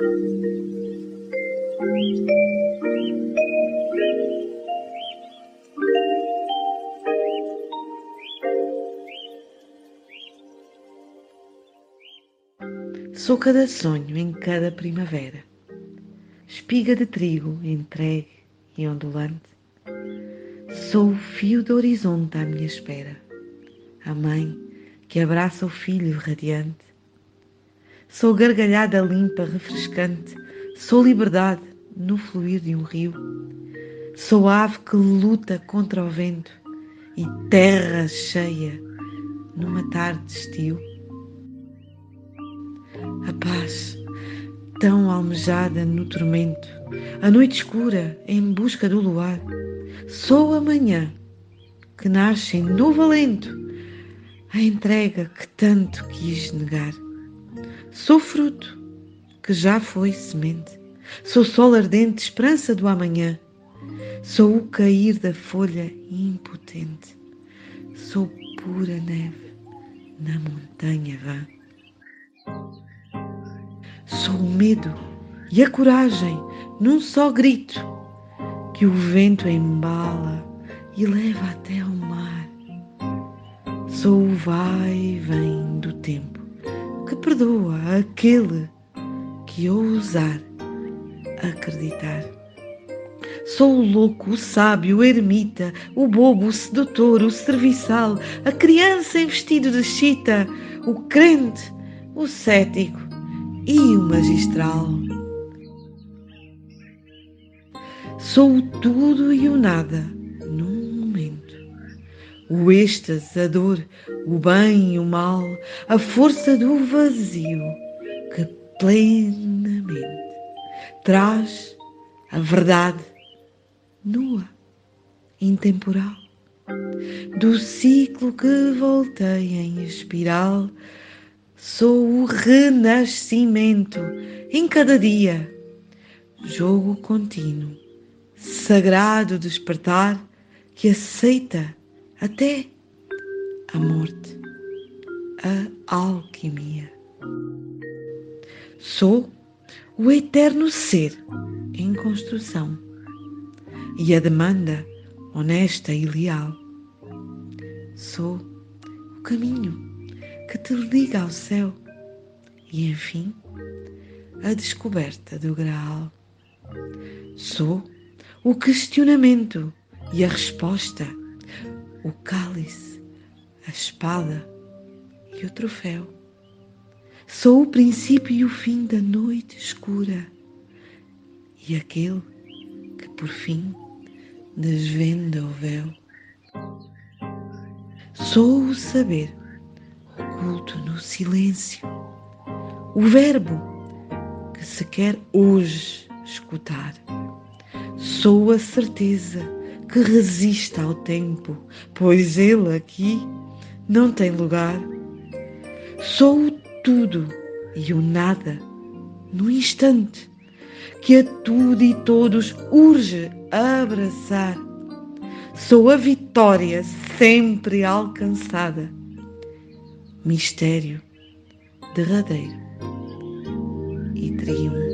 Sou cada sonho em cada primavera, espiga de trigo entregue e ondulante. Sou o fio do horizonte à minha espera, a mãe que abraça o filho radiante. Sou gargalhada limpa, refrescante, sou liberdade no fluir de um rio. Sou ave que luta contra o vento e terra cheia numa tarde de estio a paz, tão almejada no tormento, a noite escura em busca do luar. Sou a manhã que nasce em novo alento, a entrega que tanto quis negar. Sou fruto que já foi semente, sou sol ardente, esperança do amanhã. Sou o cair da folha impotente, sou pura neve na montanha vã. Sou o medo e a coragem num só grito que o vento embala e leva até ao mar. Sou o vai e vem do tempo que perdoa aquele que ousar acreditar. Sou o louco, o sábio, o ermita, o bobo, o sedutor, o serviçal, a criança em vestido de chita, o crente, o cético, e o magistral. Sou o tudo e o nada. O êxtase, a dor, o bem e o mal, a força do vazio que plenamente traz a verdade nua, intemporal, do ciclo que volteia em espiral Sou o renascimento em cada dia, jogo contínuo, sagrado despertar que aceita até a morte, a alquimia. Sou o eterno ser em construção e a demanda honesta e leal. Sou o caminho que te liga ao céu e, enfim, a descoberta do Graal. Sou o questionamento e a resposta, o cálice, a espada e o troféu. Sou o princípio e o fim da noite escura e aquele que por fim desvenda o véu. Sou o saber oculto no silêncio. O verbo que se quer hoje escutar. Sou a certeza que resiste ao tempo, pois ele aqui não tem lugar. Sou o tudo e o nada no instante que a tudo e todos urge abraçar. Sou a vitória sempre alcançada mistério derradeiro e triunfal.